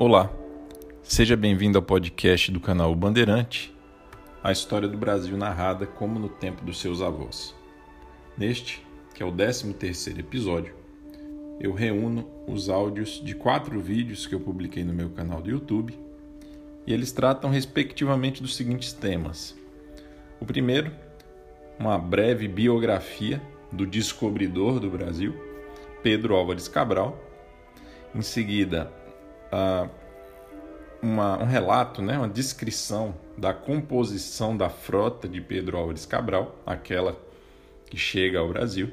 Olá, seja bem-vindo ao podcast do canal Bandeirante, a história do Brasil narrada como no tempo dos seus avós. Neste, que é o 13º episódio, eu reúno os áudios de quatro vídeos que eu publiquei no meu canal do YouTube e eles tratam respectivamente dos seguintes temas. O primeiro, uma breve biografia do descobridor do Brasil, Pedro Álvares Cabral. Em seguida, uma, um relato, né, uma descrição da composição da frota de Pedro Álvares Cabral, aquela que chega ao Brasil.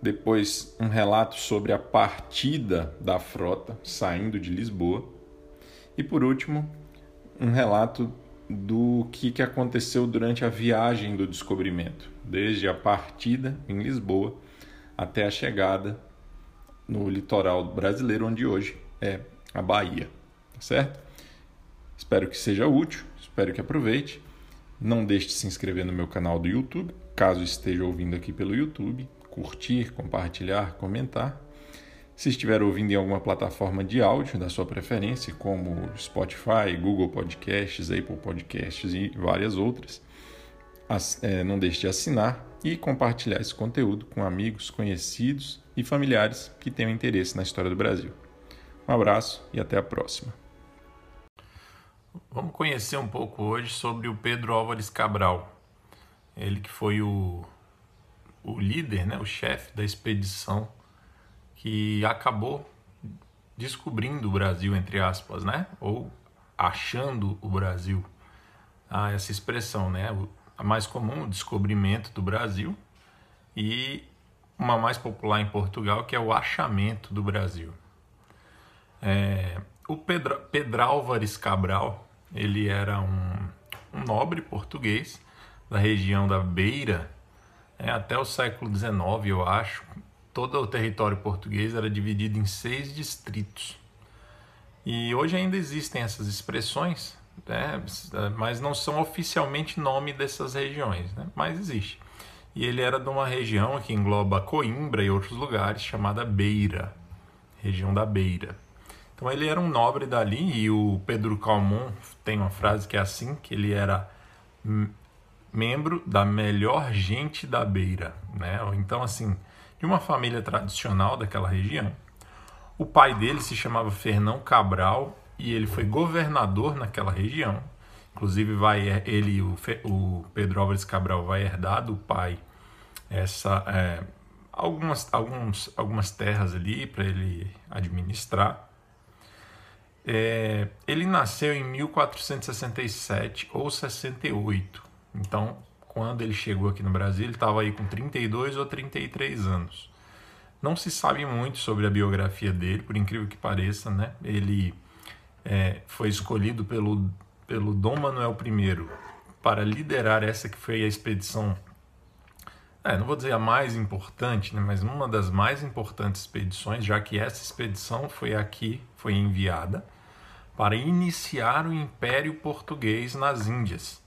Depois, um relato sobre a partida da frota saindo de Lisboa. E por último, um relato do que, que aconteceu durante a viagem do descobrimento, desde a partida em Lisboa até a chegada no litoral brasileiro, onde hoje é a Bahia, tá certo? Espero que seja útil, espero que aproveite. Não deixe de se inscrever no meu canal do YouTube, caso esteja ouvindo aqui pelo YouTube, curtir, compartilhar, comentar. Se estiver ouvindo em alguma plataforma de áudio da sua preferência, como Spotify, Google Podcasts, Apple Podcasts e várias outras, é, não deixe de assinar e compartilhar esse conteúdo com amigos, conhecidos e familiares que tenham interesse na história do Brasil. Um abraço e até a próxima. Vamos conhecer um pouco hoje sobre o Pedro Álvares Cabral. Ele que foi o, o líder, né, o chefe da expedição que acabou descobrindo o Brasil, entre aspas, né? Ou achando o Brasil. Ah, essa expressão, né? A mais comum, o descobrimento do Brasil. E uma mais popular em Portugal, que é o achamento do Brasil. É, o Pedro, Pedro Álvares Cabral, ele era um, um nobre português da região da Beira, é, até o século XIX, eu acho, todo o território português era dividido em seis distritos. E hoje ainda existem essas expressões, né, mas não são oficialmente nome dessas regiões, né, mas existe. E ele era de uma região que engloba Coimbra e outros lugares, chamada Beira, região da Beira. Então ele era um nobre dali e o Pedro Calmon tem uma frase que é assim, que ele era membro da melhor gente da beira, né? Então assim, de uma família tradicional daquela região. O pai dele se chamava Fernão Cabral e ele foi governador naquela região. Inclusive vai ele o, o Pedro Álvares Cabral vai herdar do pai essa é, algumas alguns, algumas terras ali para ele administrar. É, ele nasceu em 1467 ou 68. Então, quando ele chegou aqui no Brasil, ele estava aí com 32 ou 33 anos. Não se sabe muito sobre a biografia dele, por incrível que pareça, né? Ele é, foi escolhido pelo, pelo Dom Manuel I para liderar essa que foi a expedição, é, não vou dizer a mais importante, né, mas uma das mais importantes expedições, já que essa expedição foi aqui, foi enviada para iniciar o Império Português nas Índias.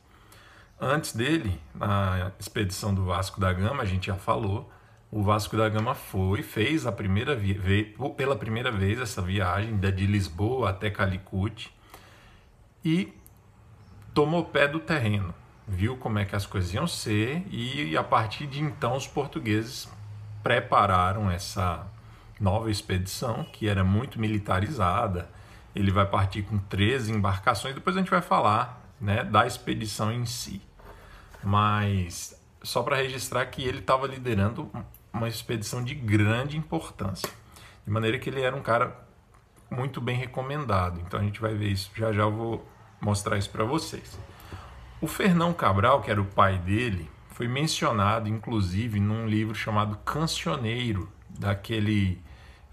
Antes dele, na expedição do Vasco da Gama, a gente já falou, o Vasco da Gama foi, fez a primeira pela primeira vez essa viagem de Lisboa até Calicut e tomou pé do terreno, viu como é que as coisas iam ser e a partir de então os portugueses prepararam essa nova expedição que era muito militarizada, ele vai partir com 13 embarcações. Depois a gente vai falar né, da expedição em si. Mas só para registrar que ele estava liderando uma expedição de grande importância. De maneira que ele era um cara muito bem recomendado. Então a gente vai ver isso. Já já eu vou mostrar isso para vocês. O Fernão Cabral, que era o pai dele, foi mencionado inclusive num livro chamado Cancioneiro, daquele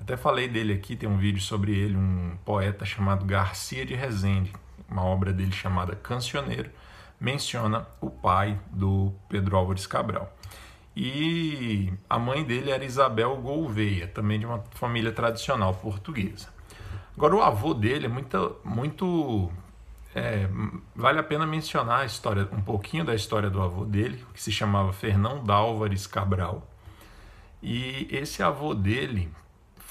até falei dele aqui, tem um vídeo sobre ele, um poeta chamado Garcia de Rezende, uma obra dele chamada Cancioneiro, menciona o pai do Pedro Álvares Cabral. E a mãe dele era Isabel Gouveia, também de uma família tradicional portuguesa. Agora, o avô dele é muito. muito é, vale a pena mencionar a história, um pouquinho da história do avô dele, que se chamava Fernão Álvares Cabral. E esse avô dele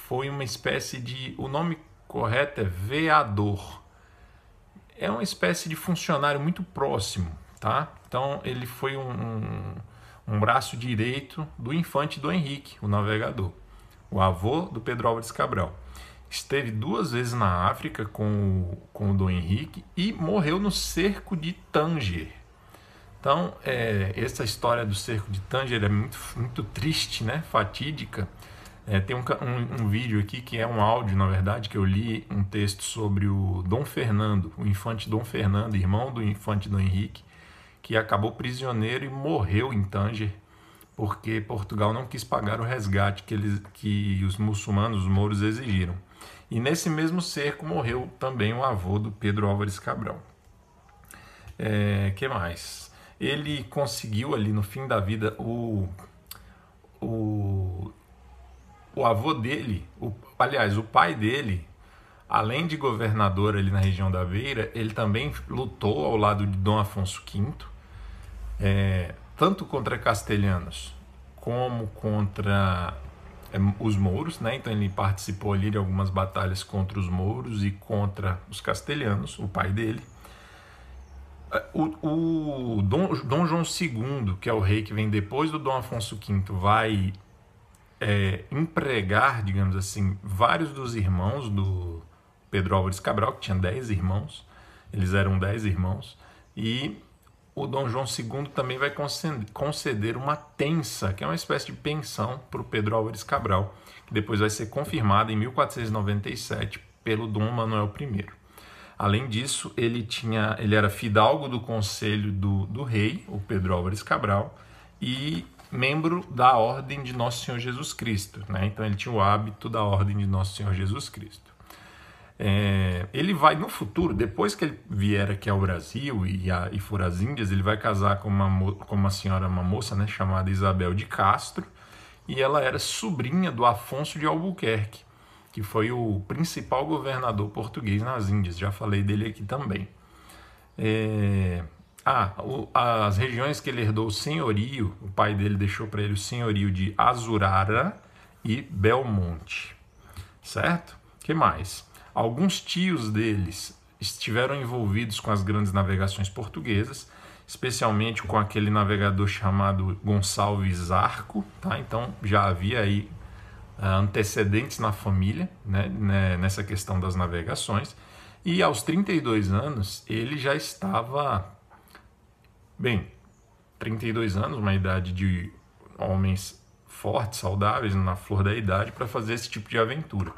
foi uma espécie de. O nome correto é veador. É uma espécie de funcionário muito próximo, tá? Então ele foi um, um, braço direito do infante do Henrique, o navegador, o avô do Pedro Álvares Cabral. Esteve duas vezes na África com, com o Dom Henrique e morreu no cerco de Tanger. Então, é, essa história do cerco de Tanger é muito, muito triste, né? fatídica. É, tem um, um, um, vídeo aqui que é um áudio, na verdade, que eu li um texto sobre o Dom Fernando, o infante Dom Fernando, irmão do infante Dom Henrique, que acabou prisioneiro e morreu em Tanger, porque Portugal não quis pagar o resgate que, eles, que os muçulmanos, os mouros, exigiram. E nesse mesmo cerco morreu também o avô do Pedro Álvares Cabral. É, que mais? Ele conseguiu ali no fim da vida o, o o avô dele, o, aliás, o pai dele, além de governador ali na região da Beira, ele também lutou ao lado de Dom Afonso V, é, tanto contra castelhanos como contra é, os mouros, né? Então ele participou ali de algumas batalhas contra os mouros e contra os castelhanos, o pai dele. É, o, o Dom, Dom João II, que é o rei que vem depois do Dom Afonso V, vai é, empregar, digamos assim, vários dos irmãos do Pedro Álvares Cabral, que tinha dez irmãos, eles eram dez irmãos, e o Dom João II também vai conceder uma tensa, que é uma espécie de pensão para o Pedro Álvares Cabral, que depois vai ser confirmada em 1497 pelo Dom Manuel I. Além disso, ele tinha, ele era fidalgo do conselho do, do rei, o Pedro Álvares Cabral, e membro da Ordem de Nosso Senhor Jesus Cristo. Né? Então ele tinha o hábito da Ordem de Nosso Senhor Jesus Cristo. É, ele vai no futuro, depois que ele vier aqui ao Brasil e, a, e for às Índias, ele vai casar com uma, com uma senhora, uma moça né, chamada Isabel de Castro, e ela era sobrinha do Afonso de Albuquerque, que foi o principal governador português nas Índias. Já falei dele aqui também. É, ah, o, as regiões que ele herdou o senhorio, o pai dele deixou para ele o senhorio de Azurara e Belmonte. Certo? que mais? Alguns tios deles estiveram envolvidos com as grandes navegações portuguesas, especialmente com aquele navegador chamado Gonçalves Arco, tá? Então já havia aí uh, antecedentes na família, né, né, nessa questão das navegações. E aos 32 anos ele já estava Bem, 32 anos, uma idade de homens fortes, saudáveis, na flor da idade, para fazer esse tipo de aventura.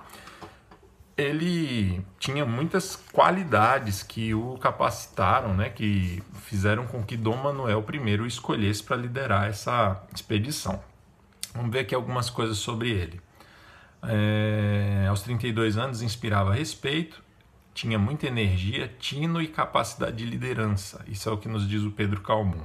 Ele tinha muitas qualidades que o capacitaram, né, que fizeram com que Dom Manuel I o escolhesse para liderar essa expedição. Vamos ver aqui algumas coisas sobre ele. É, aos 32 anos, inspirava respeito, tinha muita energia, tino e capacidade de liderança. Isso é o que nos diz o Pedro Calmon.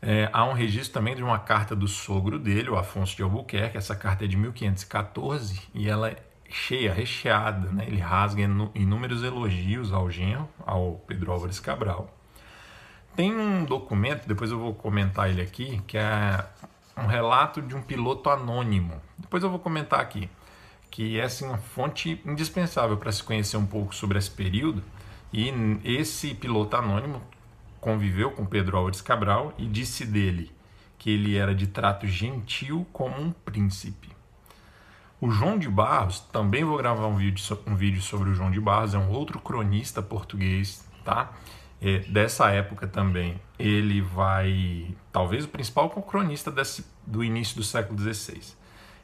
É, há um registro também de uma carta do sogro dele, o Afonso de Albuquerque. Essa carta é de 1514 e ela é cheia, recheada. Né? Ele rasga inúmeros elogios ao genro, ao Pedro Álvares Cabral. Tem um documento, depois eu vou comentar ele aqui, que é um relato de um piloto anônimo. Depois eu vou comentar aqui que é assim, uma fonte indispensável para se conhecer um pouco sobre esse período. E esse piloto anônimo conviveu com Pedro Álvares Cabral e disse dele que ele era de trato gentil como um príncipe. O João de Barros, também vou gravar um vídeo, um vídeo sobre o João de Barros, é um outro cronista português, tá? É, dessa época também. Ele vai, talvez o principal cronista desse, do início do século XVI.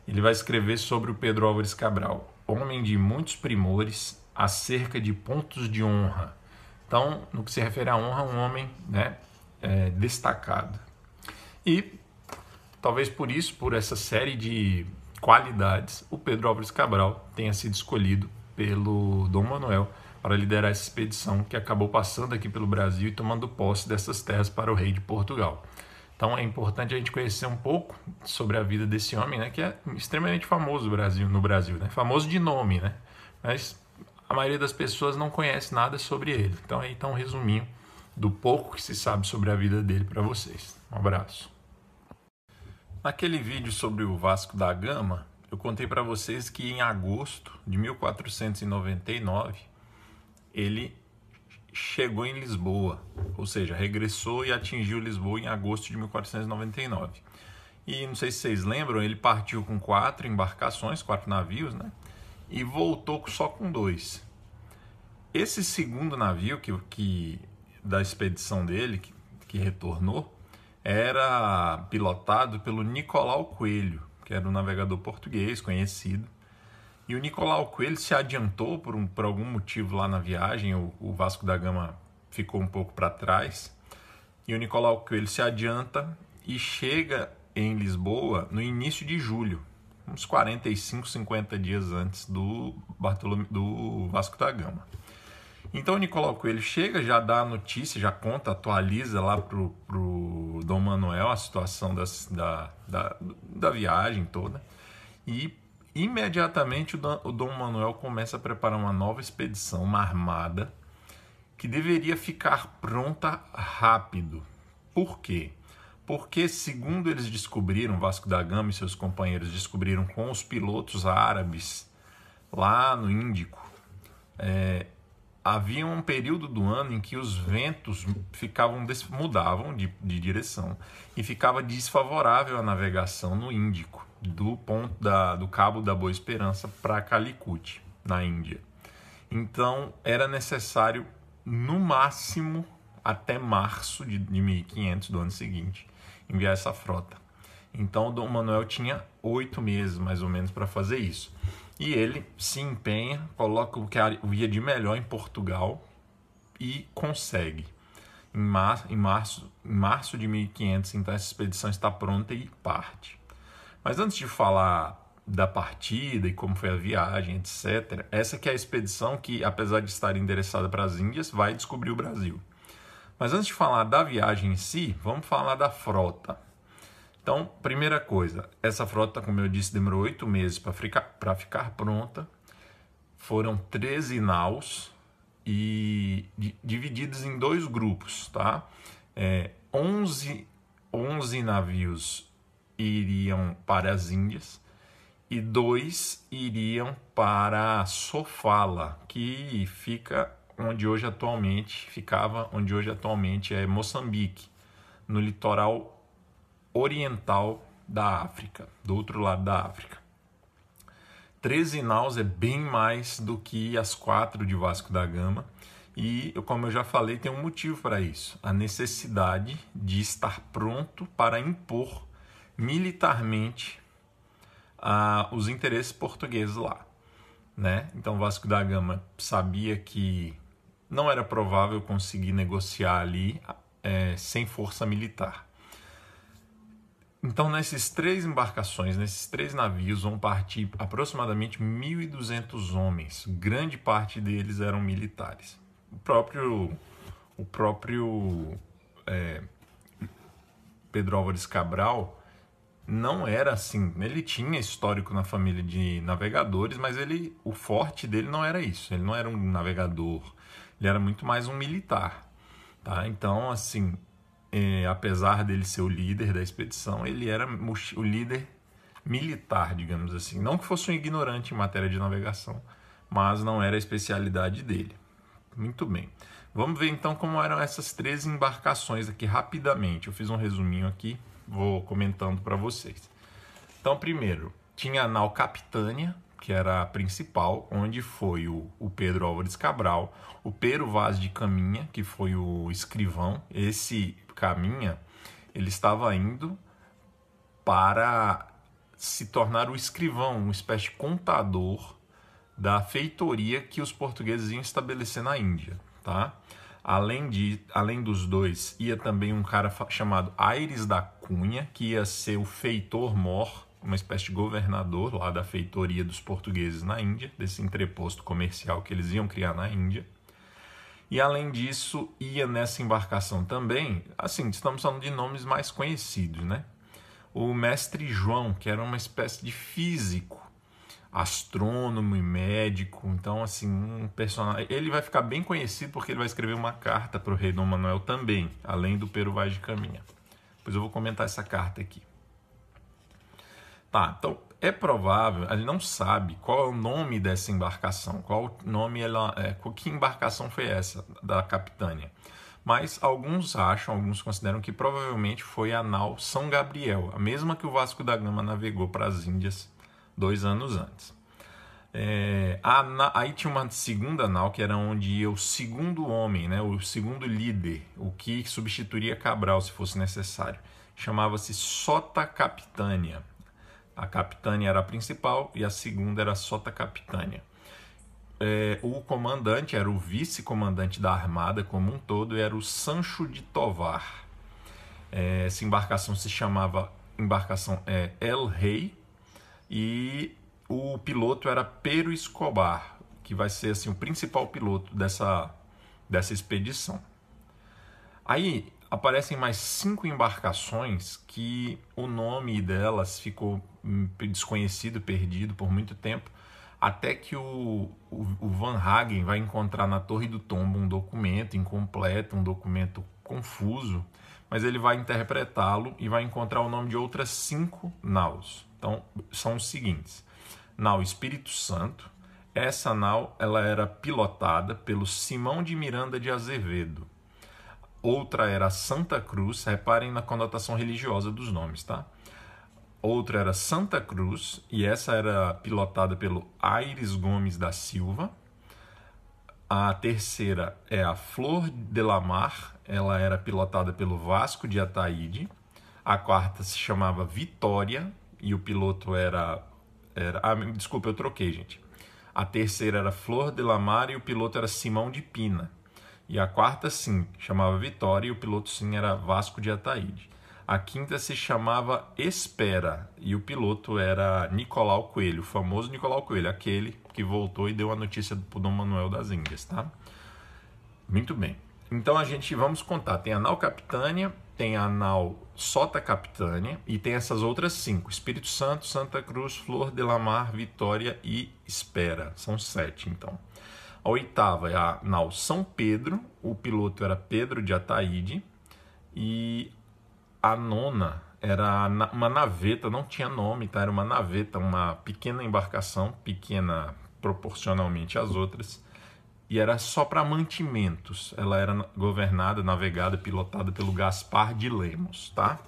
Ele vai escrever sobre o Pedro Álvares Cabral, homem de muitos primores, acerca de pontos de honra. Então, no que se refere à honra, um homem né, é, destacado. E talvez por isso, por essa série de qualidades, o Pedro Álvares Cabral tenha sido escolhido pelo Dom Manuel para liderar essa expedição que acabou passando aqui pelo Brasil e tomando posse dessas terras para o rei de Portugal. Então é importante a gente conhecer um pouco sobre a vida desse homem, né, que é extremamente famoso no Brasil, no Brasil, né? Famoso de nome, né? Mas a maioria das pessoas não conhece nada sobre ele. Então aí está um resuminho do pouco que se sabe sobre a vida dele para vocês. Um abraço. Naquele vídeo sobre o Vasco da Gama, eu contei para vocês que em agosto de 1499 ele chegou em Lisboa, ou seja, regressou e atingiu Lisboa em agosto de 1499. E não sei se vocês lembram, ele partiu com quatro embarcações, quatro navios, né? E voltou só com dois. Esse segundo navio que, que da expedição dele, que, que retornou, era pilotado pelo Nicolau Coelho, que era um navegador português conhecido. E o Nicolau Coelho se adiantou por, um, por algum motivo lá na viagem, o, o Vasco da Gama ficou um pouco para trás. E o Nicolau Coelho se adianta e chega em Lisboa no início de julho, uns 45, 50 dias antes do, Bartolome, do Vasco da Gama. Então o Nicolau Coelho chega, já dá a notícia, já conta, atualiza lá pro, pro Dom Manuel a situação das, da, da, da viagem toda. E imediatamente o Dom, Manuel começa a preparar uma nova expedição, uma armada, que deveria ficar pronta rápido. Por quê? Porque, segundo eles descobriram, Vasco da Gama e seus companheiros descobriram com os pilotos árabes lá no Índico, é, havia um período do ano em que os ventos ficavam mudavam de, de direção e ficava desfavorável a navegação no Índico, do ponto da, do Cabo da Boa Esperança para Calicut, na Índia. Então era necessário, no máximo, até março de, de 1500 do ano seguinte, enviar essa frota. Então Dom Manuel tinha oito meses mais ou menos para fazer isso. E ele se empenha, coloca o que havia de melhor em Portugal e consegue. Em, mar, em, março, em março de 1500, então essa expedição está pronta e parte. Mas antes de falar da partida e como foi a viagem, etc., essa que é a expedição que, apesar de estar endereçada para as Índias, vai descobrir o Brasil. Mas antes de falar da viagem em si, vamos falar da frota. Então, primeira coisa, essa frota, como eu disse, demorou oito meses para ficar, ficar pronta. Foram 13 naus e divididos em dois grupos, tá? É, 11, 11 navios iriam para as Índias e dois iriam para Sofala, que fica onde hoje atualmente ficava, onde hoje atualmente é Moçambique, no litoral oriental da África, do outro lado da África. 13 naus é bem mais do que as quatro de Vasco da Gama. E, como eu já falei, tem um motivo para isso: a necessidade de estar pronto para impor militarmente uh, os interesses portugueses lá. Né? Então, Vasco da Gama sabia que não era provável conseguir negociar ali é, sem força militar. Então, nessas três embarcações, nesses três navios, vão partir aproximadamente 1.200 homens. Grande parte deles eram militares. O próprio, o próprio é, Pedro Álvares Cabral não era assim. Ele tinha histórico na família de navegadores, mas ele, o forte dele não era isso. Ele não era um navegador. Ele era muito mais um militar. Tá? Então, assim, é, apesar dele ser o líder da expedição, ele era o líder militar, digamos assim. Não que fosse um ignorante em matéria de navegação, mas não era a especialidade dele. Muito bem. Vamos ver então como eram essas três embarcações aqui rapidamente. Eu fiz um resuminho aqui, vou comentando para vocês. Então, primeiro, tinha a nau Capitânia, que era a principal, onde foi o, o Pedro Álvares Cabral, o Pero Vaz de Caminha, que foi o escrivão. Esse caminha, ele estava indo para se tornar o escrivão, uma espécie de contador da feitoria que os portugueses iam estabelecer na Índia, tá? Além, de, além dos dois, ia também um cara chamado Aires da Cunha, que ia ser o feitor mor, uma espécie de governador lá da feitoria dos portugueses na Índia, desse entreposto comercial que eles iam criar na Índia. E além disso, ia nessa embarcação também, assim, estamos falando de nomes mais conhecidos, né? O mestre João, que era uma espécie de físico, astrônomo e médico, então assim, um personagem, ele vai ficar bem conhecido porque ele vai escrever uma carta para o rei Dom Manuel também, além do Peru Vaz de Caminha. Depois eu vou comentar essa carta aqui. Tá, então é provável, ele não sabe qual é o nome dessa embarcação, qual nome ela, é, que embarcação foi essa da capitânia. Mas alguns acham, alguns consideram que provavelmente foi a nau São Gabriel, a mesma que o Vasco da Gama navegou para as Índias dois anos antes. É, a, aí tinha uma segunda nau que era onde ia o segundo homem, né, o segundo líder, o que substituiria Cabral se fosse necessário. Chamava-se Sota Capitânia. A capitânia era a principal e a segunda era a Sota Capitânia. É, o comandante era o vice-comandante da armada como um todo, era o Sancho de Tovar. É, essa embarcação se chamava embarcação é, El Rei e o piloto era Pero Escobar, que vai ser assim o principal piloto dessa, dessa expedição. Aí aparecem mais cinco embarcações que o nome delas ficou hum, desconhecido, perdido por muito tempo, até que o, o, o, Van Hagen vai encontrar na Torre do Tombo um documento incompleto, um documento confuso, mas ele vai interpretá-lo e vai encontrar o nome de outras cinco naus. Então, são os seguintes: nau Espírito Santo. Essa nau ela era pilotada pelo Simão de Miranda de Azevedo. Outra era Santa Cruz, reparem na conotação religiosa dos nomes, tá? Outra era Santa Cruz, e essa era pilotada pelo Aires Gomes da Silva. A terceira é a Flor de la Mar, ela era pilotada pelo Vasco de Ataíde. A quarta se chamava Vitória, e o piloto era. era ah, desculpa, eu troquei, gente. A terceira era Flor de la Mar e o piloto era Simão de Pina. E a quarta, sim, chamava Vitória e o piloto, sim, era Vasco de Ataíde. A quinta se chamava Espera e o piloto era Nicolau Coelho, o famoso Nicolau Coelho, aquele que voltou e deu a notícia do Dom Manuel das Índias, tá? Muito bem. Então a gente vamos contar. Tem a nau Capitânia, tem a nau Sota Capitânia e tem essas outras cinco: Espírito Santo, Santa Cruz, Flor de la Mar, Vitória e Espera. São sete, então. A oitava é a nau São Pedro, o piloto era Pedro de Ataíde e a nona era uma naveta, não tinha nome, tá? Era uma naveta, uma pequena embarcação, pequena proporcionalmente às outras, e era só para mantimentos. Ela era governada, navegada, pilotada pelo Gaspar de Lemos, tá?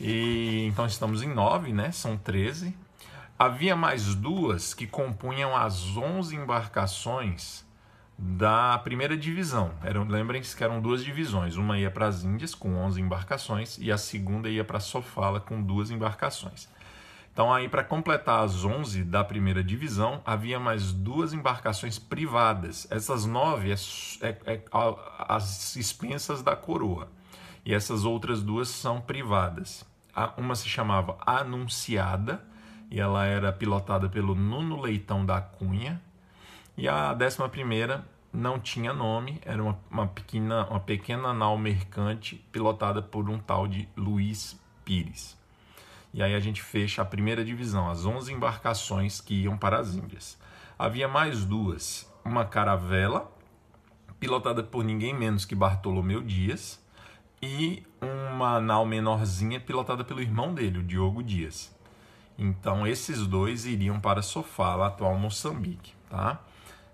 E então estamos em nove, né? São treze. Havia mais duas que compunham as onze embarcações da primeira divisão. Lembrem-se que eram duas divisões. Uma ia para as Índias, com 11 embarcações, e a segunda ia para Sofala, com duas embarcações. Então, aí, para completar as 11 da primeira divisão, havia mais duas embarcações privadas. Essas nove é, é, é as expensas da coroa. E essas outras duas são privadas. Uma se chamava Anunciada, e ela era pilotada pelo Nuno Leitão da Cunha, e a décima primeira não tinha nome, era uma, uma, pequena, uma pequena nau mercante pilotada por um tal de Luiz Pires. E aí a gente fecha a primeira divisão, as 11 embarcações que iam para as Índias. Havia mais duas, uma caravela, pilotada por ninguém menos que Bartolomeu Dias, e uma nau menorzinha pilotada pelo irmão dele, o Diogo Dias. Então esses dois iriam para Sofala, atual Moçambique, tá?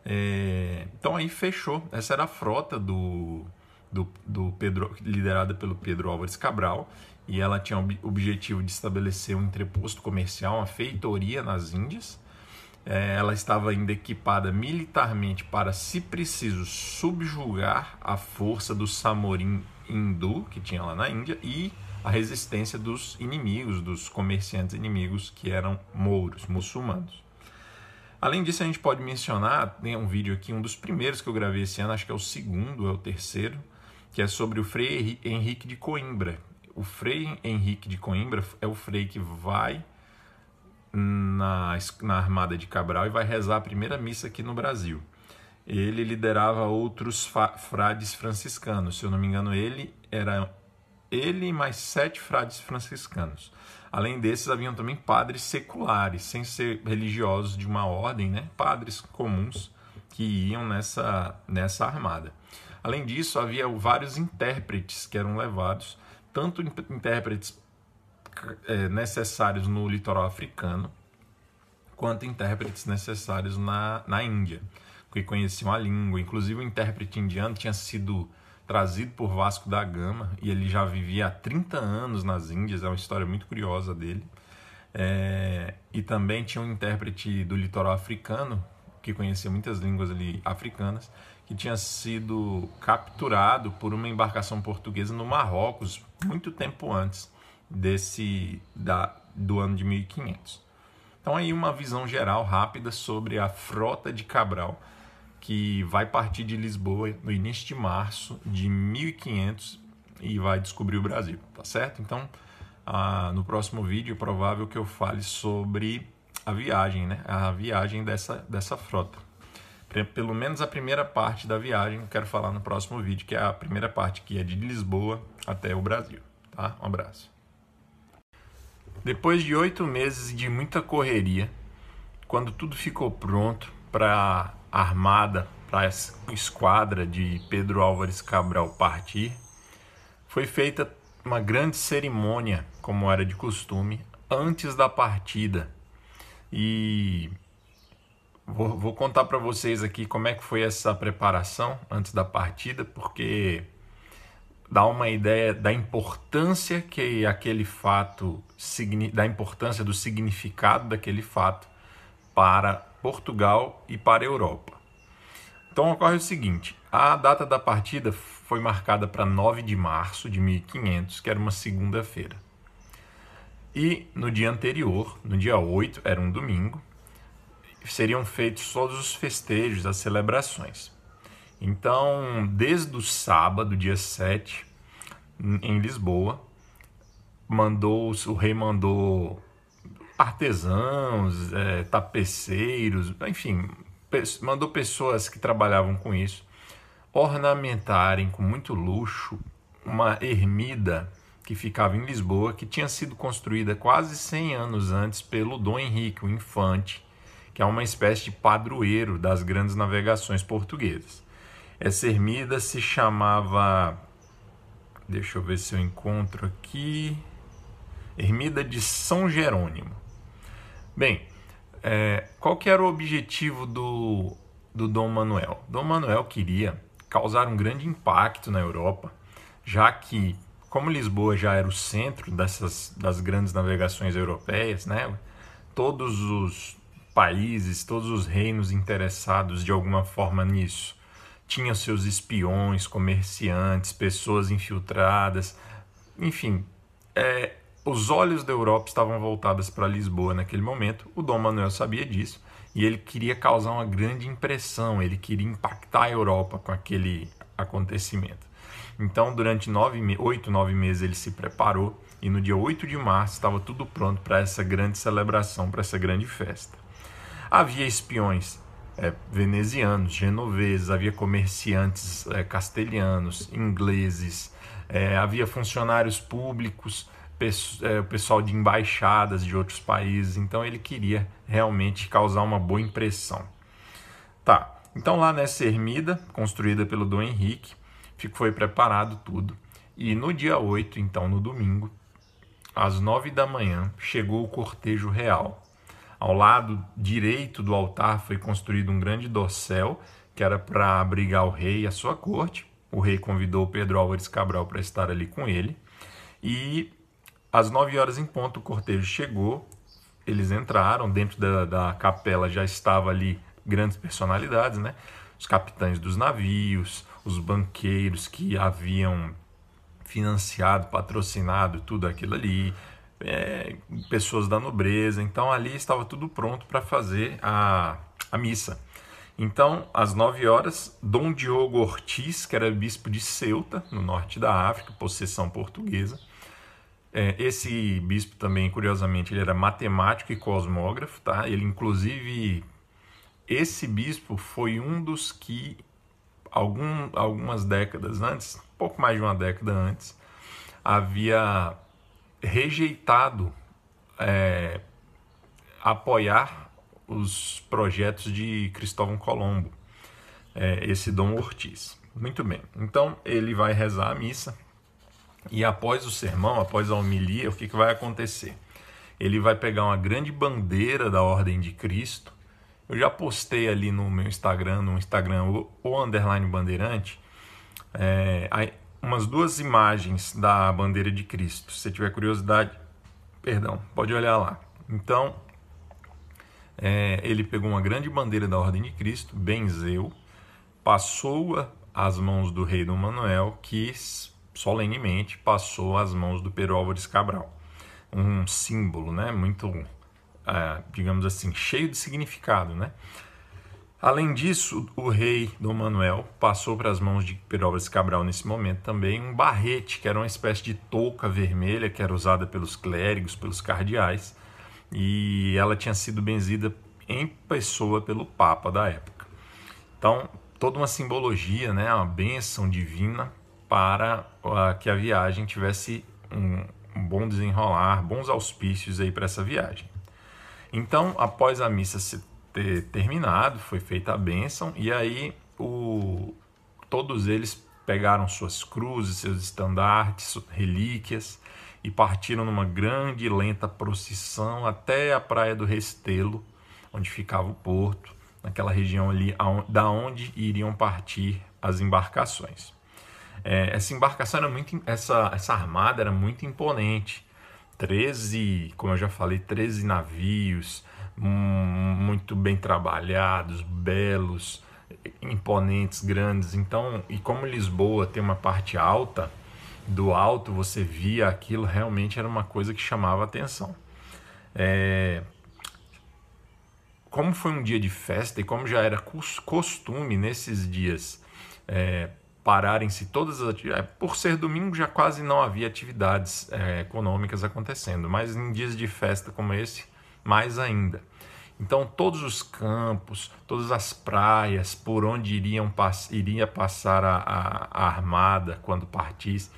É, então aí fechou. Essa era a frota do, do, do, Pedro, liderada pelo Pedro Álvares Cabral, e ela tinha o objetivo de estabelecer um entreposto comercial, uma feitoria nas Índias. É, ela estava ainda equipada militarmente para, se preciso, subjugar a força do Samorim hindu que tinha lá na Índia e a resistência dos inimigos, dos comerciantes inimigos que eram mouros, muçulmanos. Além disso, a gente pode mencionar, tem um vídeo aqui, um dos primeiros que eu gravei esse ano, acho que é o segundo, é o terceiro, que é sobre o Frei Henrique de Coimbra. O Frei Henrique de Coimbra é o frei que vai na, na Armada de Cabral e vai rezar a primeira missa aqui no Brasil. Ele liderava outros frades franciscanos, se eu não me engano, ele era ele e mais sete frades franciscanos. Além desses, haviam também padres seculares, sem ser religiosos de uma ordem, né? padres comuns que iam nessa, nessa armada. Além disso, havia vários intérpretes que eram levados, tanto intérpretes é, necessários no litoral africano, quanto intérpretes necessários na, na Índia, que conheciam a língua. Inclusive, o intérprete indiano tinha sido trazido por Vasco da Gama e ele já vivia há 30 anos nas Índias, é uma história muito curiosa dele. É, e também tinha um intérprete do litoral africano, que conhecia muitas línguas ali africanas, que tinha sido capturado por uma embarcação portuguesa no Marrocos muito tempo antes desse da, do ano de 1500. Então aí uma visão geral rápida sobre a frota de Cabral que vai partir de Lisboa no início de março de 1500 e vai descobrir o Brasil, tá certo? Então, ah, no próximo vídeo é provável que eu fale sobre a viagem, né? A viagem dessa, dessa frota. Pelo menos a primeira parte da viagem quero falar no próximo vídeo, que é a primeira parte que é de Lisboa até o Brasil, tá? Um abraço. Depois de oito meses de muita correria, quando tudo ficou pronto para a armada, para a esquadra de Pedro Álvares Cabral partir, foi feita uma grande cerimônia, como era de costume, antes da partida. E vou, vou contar para vocês aqui como é que foi essa preparação antes da partida, porque dá uma ideia da importância que aquele fato, da importância do significado daquele fato para Portugal e para a Europa. Então ocorre o seguinte: a data da partida foi marcada para 9 de março de 1500, que era uma segunda-feira. E no dia anterior, no dia 8, era um domingo, seriam feitos todos os festejos, as celebrações. Então, desde o sábado, dia 7, em Lisboa, mandou o rei mandou artesãos, é, tapeceiros, enfim, mandou pessoas que trabalhavam com isso ornamentarem com muito luxo uma ermida que ficava em Lisboa, que tinha sido construída quase 100 anos antes pelo Dom Henrique, o infante, que é uma espécie de padroeiro das grandes navegações portuguesas. Essa ermida se chamava. Deixa eu ver se eu encontro aqui. Ermida de São Jerônimo. Bem, é, qual que era o objetivo do, do Dom Manuel? Dom Manuel queria causar um grande impacto na Europa, já que, como Lisboa já era o centro dessas, das grandes navegações europeias, né, todos os países, todos os reinos interessados de alguma forma nisso. Tinham seus espiões, comerciantes, pessoas infiltradas, enfim, é, os olhos da Europa estavam voltados para Lisboa naquele momento. O Dom Manuel sabia disso e ele queria causar uma grande impressão, ele queria impactar a Europa com aquele acontecimento. Então, durante nove, oito, nove meses, ele se preparou e no dia 8 de março estava tudo pronto para essa grande celebração, para essa grande festa. Havia espiões é, venezianos, genoveses, havia comerciantes é, castelhanos, ingleses, é, havia funcionários públicos, é, o pessoal de embaixadas de outros países. Então ele queria realmente causar uma boa impressão. Tá, então lá nessa ermida, construída pelo Dom Henrique, foi preparado tudo. E no dia 8, então no domingo, às 9 da manhã, chegou o cortejo real. Ao lado direito do altar foi construído um grande dossel, que era para abrigar o rei e a sua corte. O rei convidou Pedro Álvares Cabral para estar ali com ele. E às 9 horas em ponto o cortejo chegou, eles entraram, dentro da, da capela já estava ali grandes personalidades, né? Os capitães dos navios, os banqueiros que haviam financiado, patrocinado tudo aquilo ali, é, pessoas da nobreza. Então ali estava tudo pronto para fazer a, a missa. Então, às 9 horas, Dom Diogo Ortiz, que era bispo de Ceuta, no norte da África, possessão portuguesa. É, esse bispo também, curiosamente, ele era matemático e cosmógrafo, tá? Ele, inclusive, esse bispo foi um dos que, algum, algumas décadas antes, pouco mais de uma década antes, havia rejeitado é, apoiar os projetos de Cristóvão Colombo, é, esse Dom Ortiz. Muito bem, então ele vai rezar a missa e após o sermão, após a homilia, o que, que vai acontecer? ele vai pegar uma grande bandeira da Ordem de Cristo. Eu já postei ali no meu Instagram, no Instagram o, o underline bandeirante, é, umas duas imagens da bandeira de Cristo. Se você tiver curiosidade, perdão, pode olhar lá. Então, é, ele pegou uma grande bandeira da Ordem de Cristo, benzeu, passou-a às mãos do rei Dom Manuel, que solenemente passou às mãos do Pero Álvares Cabral. Um símbolo, né? Muito, é, digamos assim, cheio de significado, né? Além disso, o rei Dom Manuel passou para as mãos de Álvares Cabral nesse momento também um barrete, que era uma espécie de touca vermelha que era usada pelos clérigos, pelos cardeais, e ela tinha sido benzida em pessoa pelo Papa da época. Então, toda uma simbologia, né, uma bênção divina para que a viagem tivesse um, um bom desenrolar, bons auspícios aí para essa viagem. Então, após a missa ter terminado, foi feita a bênção e aí o, todos eles pegaram suas cruzes, seus estandartes, relíquias e partiram numa grande e lenta procissão até a praia do Restelo, onde ficava o porto, naquela região ali da onde iriam partir as embarcações. É, essa embarcação era muito, essa, essa armada era muito imponente. 13, como eu já falei, 13 navios, muito bem trabalhados, belos, imponentes, grandes. Então, e como Lisboa tem uma parte alta, do alto você via aquilo, realmente era uma coisa que chamava atenção. É... Como foi um dia de festa e como já era costume nesses dias é, pararem-se todas as atividades, é, por ser domingo já quase não havia atividades é, econômicas acontecendo, mas em dias de festa como esse, mais ainda. Então, todos os campos, todas as praias por onde iriam, iria passar a, a, a armada quando partisse,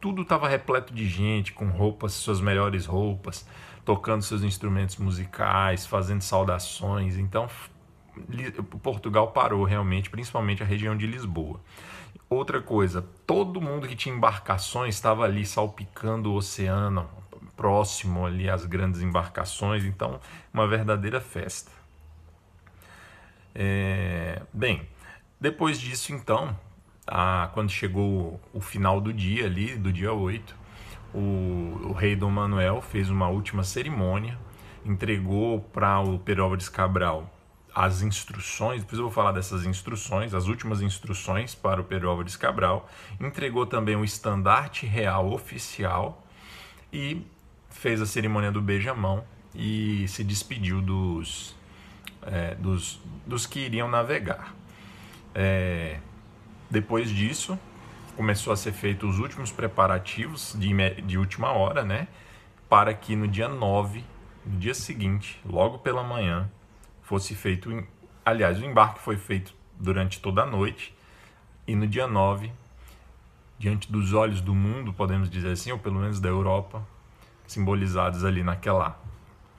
tudo estava repleto de gente com roupas, suas melhores roupas, tocando seus instrumentos musicais, fazendo saudações. Então, Portugal parou realmente, principalmente a região de Lisboa. Outra coisa, todo mundo que tinha embarcações estava ali salpicando o oceano, próximo ali às grandes embarcações, então uma verdadeira festa. É, bem, depois disso então, a, quando chegou o final do dia ali, do dia 8, o, o rei Dom Manuel fez uma última cerimônia, entregou para o Perópolis Cabral as instruções, depois eu vou falar dessas instruções, as últimas instruções para o Perópolis Cabral, entregou também o estandarte real oficial e fez a cerimônia do beijamão e se despediu dos, é, dos, dos que iriam navegar. É, depois disso, começou a ser feito os últimos preparativos de, de última hora, né? Para que no dia 9, no dia seguinte, logo pela manhã, fosse feito. Aliás, o embarque foi feito durante toda a noite e no dia 9, diante dos olhos do mundo, podemos dizer assim, ou pelo menos da Europa, simbolizados ali naquela,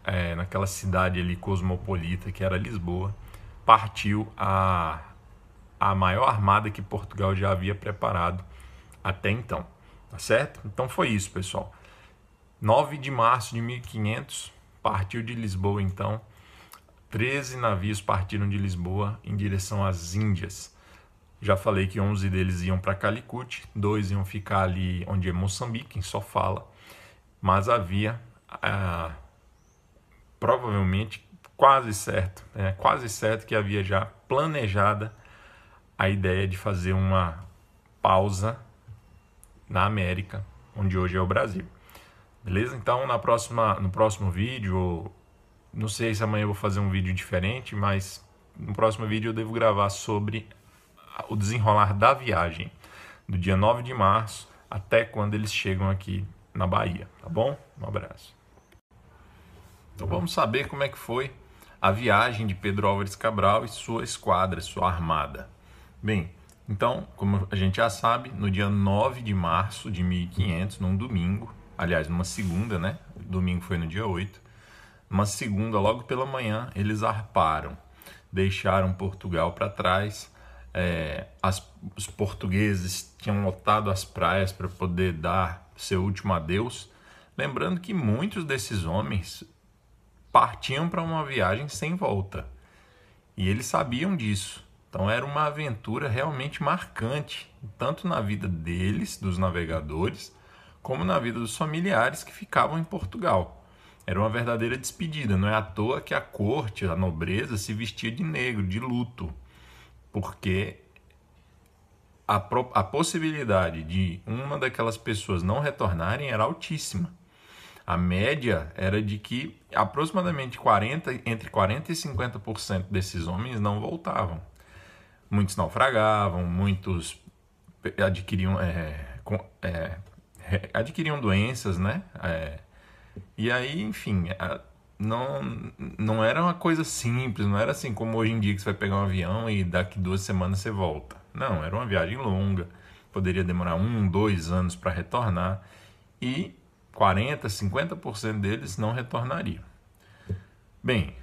é, naquela cidade ali cosmopolita que era Lisboa, partiu a, a maior armada que Portugal já havia preparado até então. Tá certo? Então foi isso, pessoal. 9 de março de 1500, partiu de Lisboa então. 13 navios partiram de Lisboa em direção às Índias. Já falei que 11 deles iam para Calicut, dois iam ficar ali onde é Moçambique, em Sofala mas havia ah, provavelmente quase certo, é, quase certo que havia já planejada a ideia de fazer uma pausa na América, onde hoje é o Brasil. Beleza? Então, na próxima, no próximo vídeo, não sei se amanhã eu vou fazer um vídeo diferente, mas no próximo vídeo eu devo gravar sobre o desenrolar da viagem, do dia 9 de março até quando eles chegam aqui na Bahia, tá bom? Um abraço. Então vamos saber como é que foi a viagem de Pedro Álvares Cabral e sua esquadra, sua armada. Bem, então, como a gente já sabe, no dia 9 de março de 1500, num domingo, aliás, numa segunda, né? Domingo foi no dia 8. Numa segunda, logo pela manhã, eles arparam, deixaram Portugal para trás. É, as, os portugueses tinham lotado as praias para poder dar seu último adeus Lembrando que muitos desses homens partiam para uma viagem sem volta. E eles sabiam disso. Então era uma aventura realmente marcante, tanto na vida deles, dos navegadores, como na vida dos familiares que ficavam em Portugal. Era uma verdadeira despedida, não é à toa que a corte, a nobreza, se vestia de negro, de luto, porque a, a possibilidade de uma daquelas pessoas não retornarem era altíssima. A média era de que aproximadamente 40, entre 40 e 50% desses homens não voltavam. Muitos naufragavam, muitos adquiriam, é, é, adquiriam doenças, né? É, e aí, enfim, não, não era uma coisa simples, não era assim como hoje em dia que você vai pegar um avião e daqui duas semanas você volta. Não, era uma viagem longa, poderia demorar um, dois anos para retornar e 40, 50% deles não retornariam. Bem,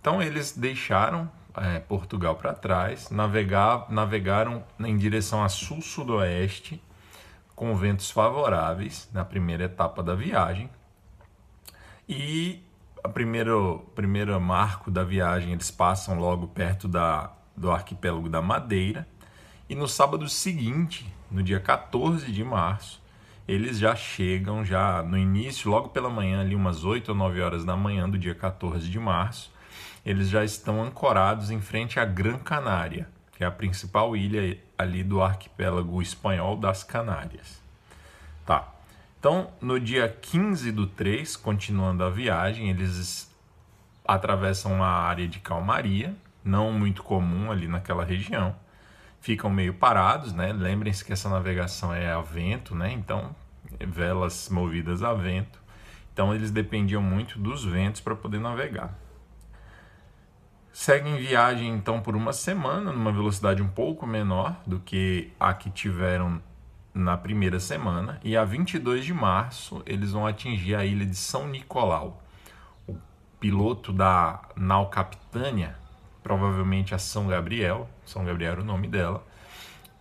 então eles deixaram é, Portugal para trás, navegar, navegaram em direção a sul-sudoeste com ventos favoráveis na primeira etapa da viagem. E a primeiro primeiro marco da viagem eles passam logo perto da, do arquipélago da Madeira e no sábado seguinte, no dia 14 de março, eles já chegam, já no início, logo pela manhã, ali umas 8 ou 9 horas da manhã do dia 14 de março, eles já estão ancorados em frente à Gran Canária, que é a principal ilha ali do arquipélago espanhol das Canárias. Tá. Então, no dia 15 do 3, continuando a viagem, eles atravessam uma área de calmaria, não muito comum ali naquela região ficam meio parados, né? Lembrem-se que essa navegação é a vento, né? Então, velas movidas a vento. Então, eles dependiam muito dos ventos para poder navegar. Seguem viagem então por uma semana, numa velocidade um pouco menor do que a que tiveram na primeira semana, e a 22 de março eles vão atingir a ilha de São Nicolau. O piloto da nau Capitânia provavelmente a São Gabriel, São Gabriel era o nome dela,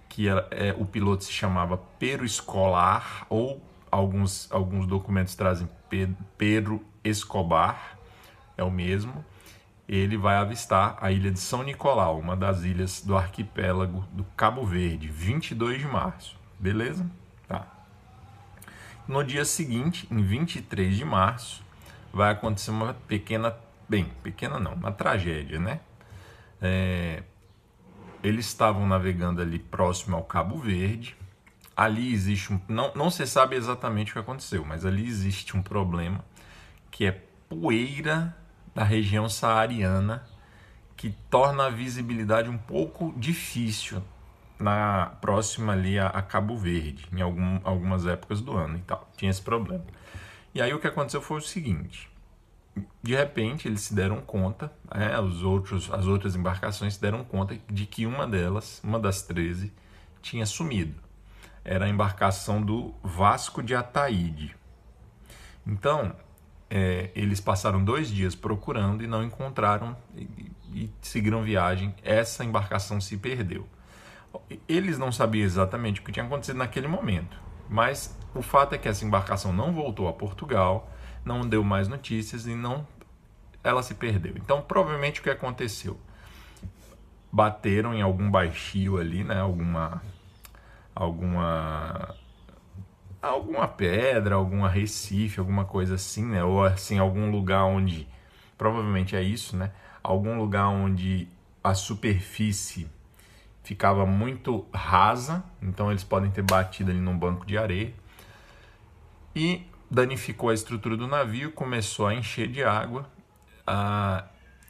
que ela, é, o piloto se chamava Pero Escolar, ou alguns, alguns documentos trazem Pedro Escobar, é o mesmo. Ele vai avistar a ilha de São Nicolau, uma das ilhas do arquipélago do Cabo Verde, 22 de março. Beleza? Tá. No dia seguinte, em 23 de março, vai acontecer uma pequena, bem, pequena não, uma tragédia, né? É, eles estavam navegando ali próximo ao Cabo Verde. Ali existe um. Não, não se sabe exatamente o que aconteceu, mas ali existe um problema que é poeira da região saariana que torna a visibilidade um pouco difícil na próxima ali a, a Cabo Verde, em algum, algumas épocas do ano e tal. Tinha esse problema. E aí o que aconteceu foi o seguinte: de repente eles se deram conta, é, os outros, as outras embarcações se deram conta de que uma delas, uma das 13, tinha sumido. Era a embarcação do Vasco de Ataíde. Então, é, eles passaram dois dias procurando e não encontraram e, e seguiram viagem. Essa embarcação se perdeu. Eles não sabiam exatamente o que tinha acontecido naquele momento, mas o fato é que essa embarcação não voltou a Portugal não deu mais notícias e não ela se perdeu. Então, provavelmente o que aconteceu? Bateram em algum baixio ali, né? Alguma alguma alguma pedra, alguma recife, alguma coisa assim, né? Ou assim algum lugar onde provavelmente é isso, né? Algum lugar onde a superfície ficava muito rasa, então eles podem ter batido ali num banco de areia. E danificou a estrutura do navio, começou a encher de água. Ah,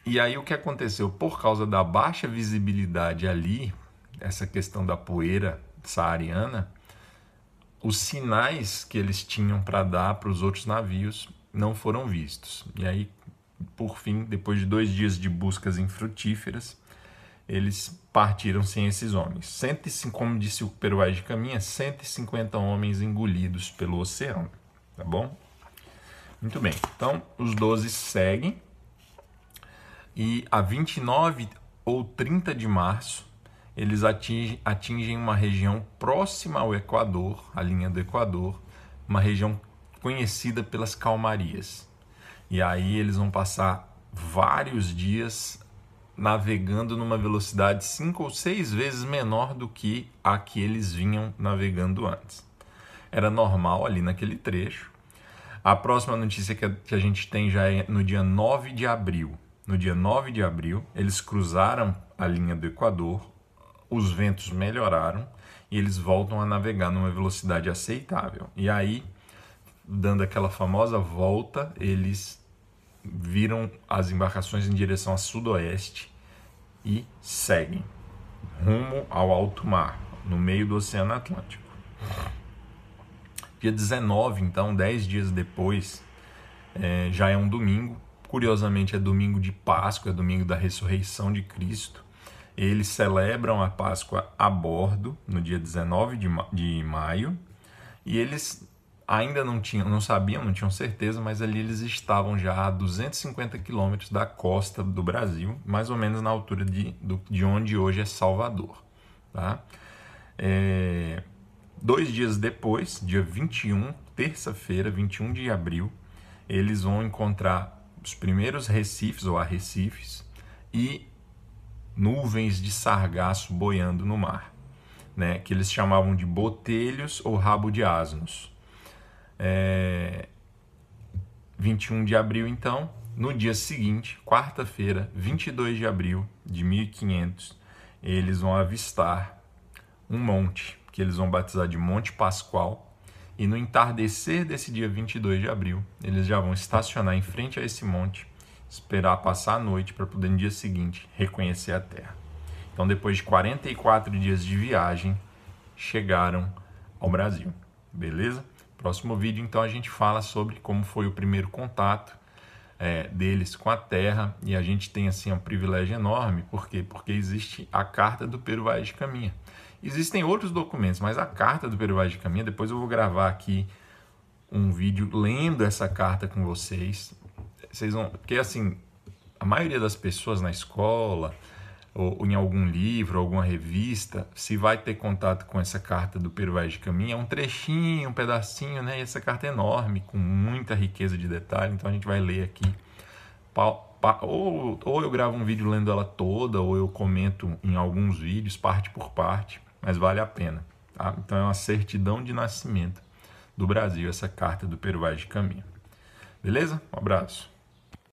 e aí o que aconteceu? Por causa da baixa visibilidade ali, essa questão da poeira saariana, os sinais que eles tinham para dar para os outros navios não foram vistos. E aí, por fim, depois de dois dias de buscas infrutíferas, eles partiram sem esses homens. 105, como disse o Peruais de Caminha, 150 homens engolidos pelo oceano tá bom? Muito bem, então os 12 seguem e a 29 ou 30 de março eles atingem, atingem uma região próxima ao Equador, a linha do Equador, uma região conhecida pelas calmarias. E aí eles vão passar vários dias navegando numa velocidade cinco ou seis vezes menor do que a que eles vinham navegando antes. Era normal ali naquele trecho. A próxima notícia que a gente tem já é no dia 9 de abril. No dia 9 de abril, eles cruzaram a linha do Equador, os ventos melhoraram e eles voltam a navegar numa velocidade aceitável. E aí, dando aquela famosa volta, eles viram as embarcações em direção a sudoeste e seguem rumo ao alto mar, no meio do Oceano Atlântico. Dia 19, então, 10 dias depois, é, já é um domingo. Curiosamente, é domingo de Páscoa, é domingo da ressurreição de Cristo. Eles celebram a Páscoa a bordo, no dia 19 de, ma de maio, e eles ainda não tinham, não sabiam, não tinham certeza, mas ali eles estavam já a 250 quilômetros da costa do Brasil, mais ou menos na altura de, de onde hoje é Salvador. Tá? É, dois dias depois, dia 21, terça-feira, 21 de abril, eles vão encontrar os primeiros recifes ou arrecifes e nuvens de sargaço boiando no mar, né, que eles chamavam de botelhos ou rabo de asnos. É... 21 de abril, então, no dia seguinte, quarta-feira, 22 de abril de 1500, eles vão avistar um monte, que eles vão batizar de Monte Pascoal, e no entardecer desse dia 22 de abril, eles já vão estacionar em frente a esse monte, esperar passar a noite para poder no dia seguinte reconhecer a terra. Então, depois de 44 dias de viagem, chegaram ao Brasil. Beleza? Próximo vídeo, então, a gente fala sobre como foi o primeiro contato é, deles com a Terra e a gente tem assim um privilégio enorme, por quê? Porque existe a Carta do Peru Vaz de Caminha. Existem outros documentos, mas a Carta do Peru Vaz de Caminha, depois eu vou gravar aqui um vídeo lendo essa carta com vocês. Vocês vão, porque assim, a maioria das pessoas na escola, ou, em algum livro, alguma revista, se vai ter contato com essa carta do Peru de Caminho, é um trechinho, um pedacinho, né? E essa carta é enorme, com muita riqueza de detalhe, então a gente vai ler aqui. Ou, ou eu gravo um vídeo lendo ela toda, ou eu comento em alguns vídeos, parte por parte, mas vale a pena. Tá? Então é uma certidão de nascimento do Brasil, essa carta do Peru de Caminho. Beleza? Um abraço.